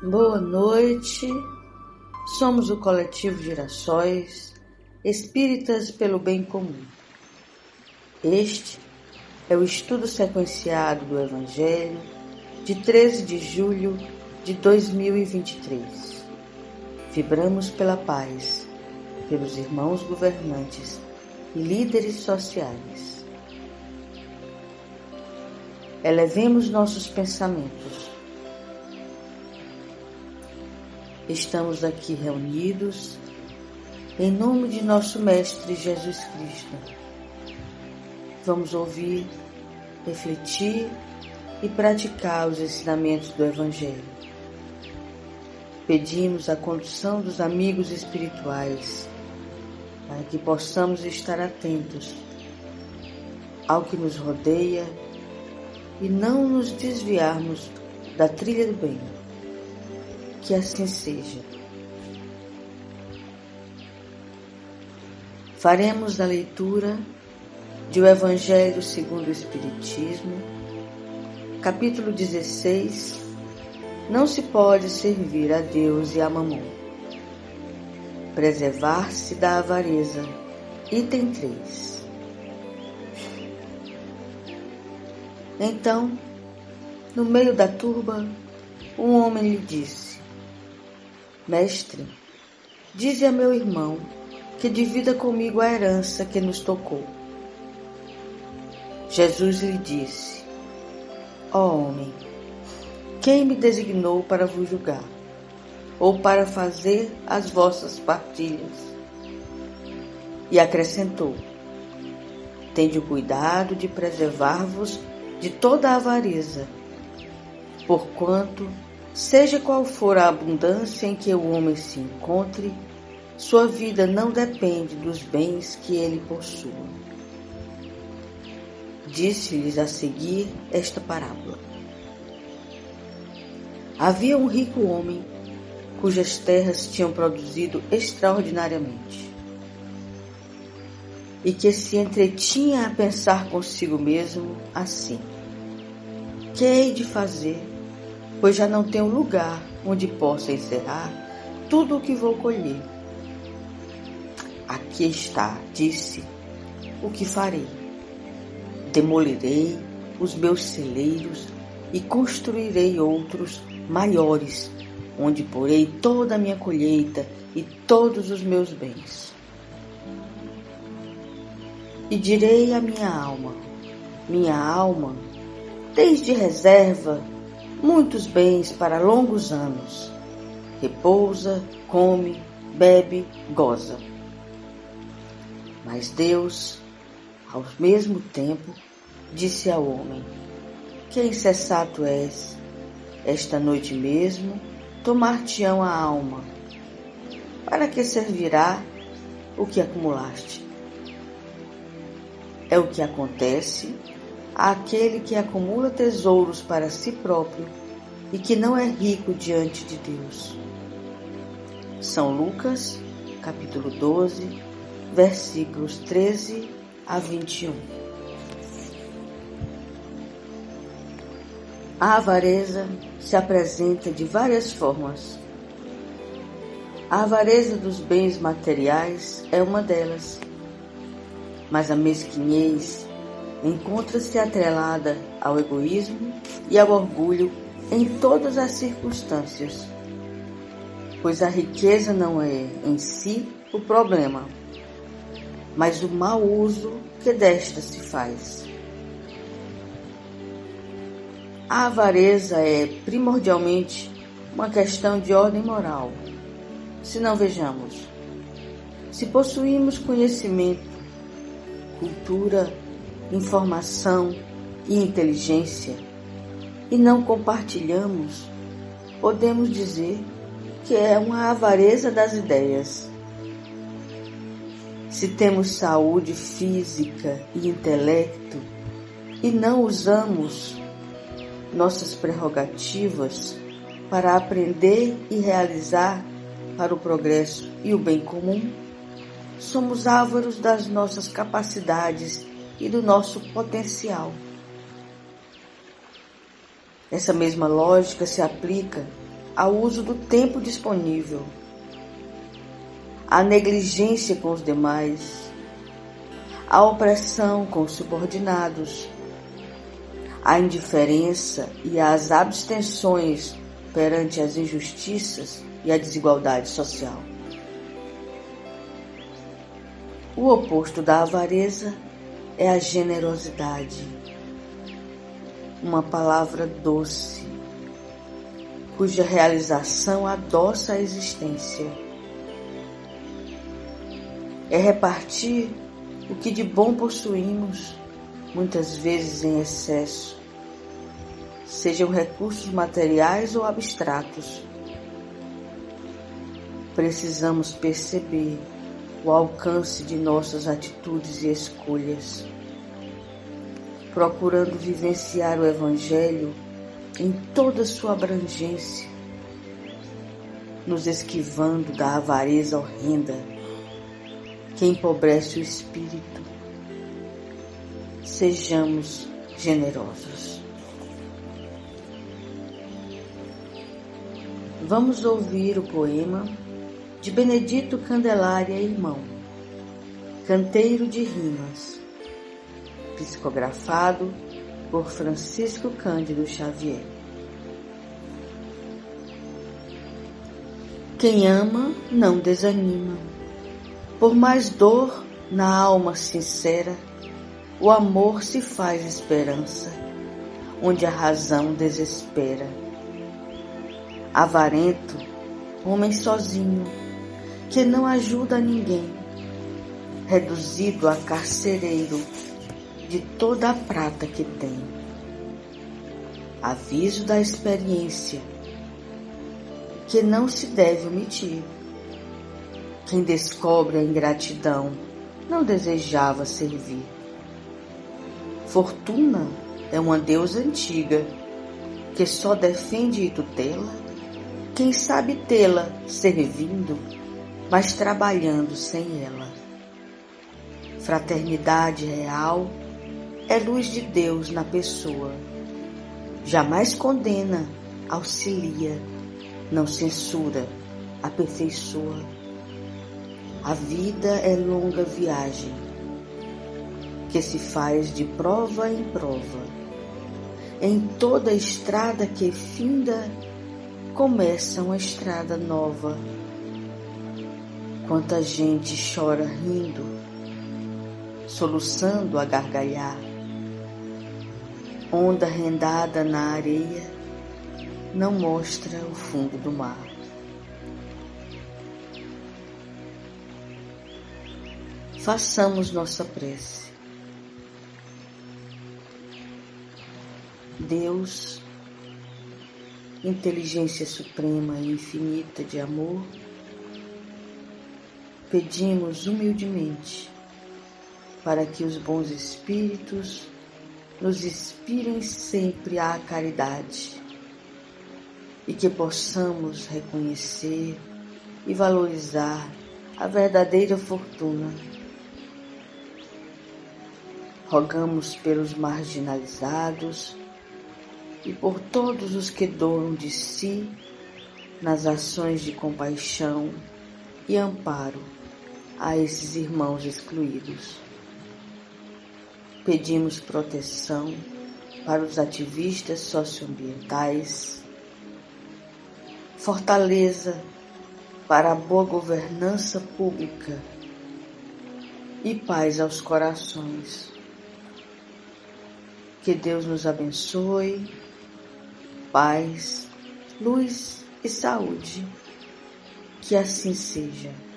Boa noite. Somos o coletivo Girassóis, espíritas pelo bem comum. Este é o estudo sequenciado do Evangelho de 13 de julho de 2023. Vibramos pela paz, pelos irmãos governantes e líderes sociais. Elevemos nossos pensamentos Estamos aqui reunidos em nome de nosso Mestre Jesus Cristo. Vamos ouvir, refletir e praticar os ensinamentos do Evangelho. Pedimos a condução dos amigos espirituais para que possamos estar atentos ao que nos rodeia e não nos desviarmos da trilha do bem que assim seja. Faremos a leitura de O Evangelho segundo o Espiritismo, capítulo 16. Não se pode servir a Deus e a mamão. Preservar-se da avareza. Item 3. Então, no meio da turba, um homem lhe disse: Mestre, dize a meu irmão que divida comigo a herança que nos tocou. Jesus lhe disse: Ó oh, homem, quem me designou para vos julgar, ou para fazer as vossas partilhas? E acrescentou: Tende o cuidado de preservar-vos de toda avareza, porquanto Seja qual for a abundância em que o homem se encontre, sua vida não depende dos bens que ele possua. Disse-lhes a seguir esta parábola. Havia um rico homem cujas terras tinham produzido extraordinariamente e que se entretinha a pensar consigo mesmo assim: Que hei de fazer pois já não tenho lugar onde possa encerrar tudo o que vou colher. Aqui está, disse, o que farei. Demolirei os meus celeiros e construirei outros maiores, onde porei toda a minha colheita e todos os meus bens. E direi à minha alma: Minha alma, desde reserva muitos bens para longos anos. Repousa, come, bebe, goza. Mas Deus, ao mesmo tempo, disse ao homem: Que insensato és, esta noite mesmo tomar-te-ão a alma. Para que servirá o que acumulaste? É o que acontece àquele que acumula tesouros para si próprio e que não é rico diante de Deus. São Lucas, capítulo 12, versículos 13 a 21. A avareza se apresenta de várias formas. A avareza dos bens materiais é uma delas, mas a mesquinhez encontra-se atrelada ao egoísmo e ao orgulho em todas as circunstâncias, pois a riqueza não é em si o problema, mas o mau uso que desta se faz. A avareza é primordialmente uma questão de ordem moral. Se não vejamos, se possuímos conhecimento, cultura, informação e inteligência e não compartilhamos, podemos dizer que é uma avareza das ideias. Se temos saúde física e intelecto e não usamos nossas prerrogativas para aprender e realizar para o progresso e o bem comum, somos ávaros das nossas capacidades e do nosso potencial. Essa mesma lógica se aplica ao uso do tempo disponível, à negligência com os demais, à opressão com os subordinados, à indiferença e às abstenções perante as injustiças e a desigualdade social. O oposto da avareza é a generosidade, uma palavra doce, cuja realização adoça a existência. É repartir o que de bom possuímos, muitas vezes em excesso, sejam recursos materiais ou abstratos. Precisamos perceber o alcance de nossas atitudes e escolhas, procurando vivenciar o Evangelho em toda sua abrangência, nos esquivando da avareza horrenda que empobrece o espírito. Sejamos generosos. Vamos ouvir o poema de Benedito Candelária Irmão, Canteiro de Rimas, psicografado por Francisco Cândido Xavier. Quem ama não desanima. Por mais dor na alma sincera, o amor se faz esperança, onde a razão desespera. Avarento, homem sozinho, que não ajuda ninguém, reduzido a carcereiro de toda a prata que tem. Aviso da experiência que não se deve omitir. Quem descobre a ingratidão não desejava servir. Fortuna é uma deusa antiga que só defende e tutela quem sabe tê-la servindo, mas trabalhando sem ela. Fraternidade real é luz de Deus na pessoa. Jamais condena, auxilia, não censura, aperfeiçoa. A vida é longa viagem que se faz de prova em prova. Em toda estrada que finda, começa uma estrada nova. Quanta gente chora rindo, soluçando a gargalhar onda rendada na areia não mostra o fundo do mar. Façamos nossa prece. Deus, inteligência suprema e infinita de amor, pedimos humildemente para que os bons espíritos nos inspirem sempre à caridade e que possamos reconhecer e valorizar a verdadeira fortuna. Rogamos pelos marginalizados e por todos os que doam de si nas ações de compaixão e amparo a esses irmãos excluídos. Pedimos proteção para os ativistas socioambientais, fortaleza para a boa governança pública e paz aos corações. Que Deus nos abençoe, paz, luz e saúde. Que assim seja.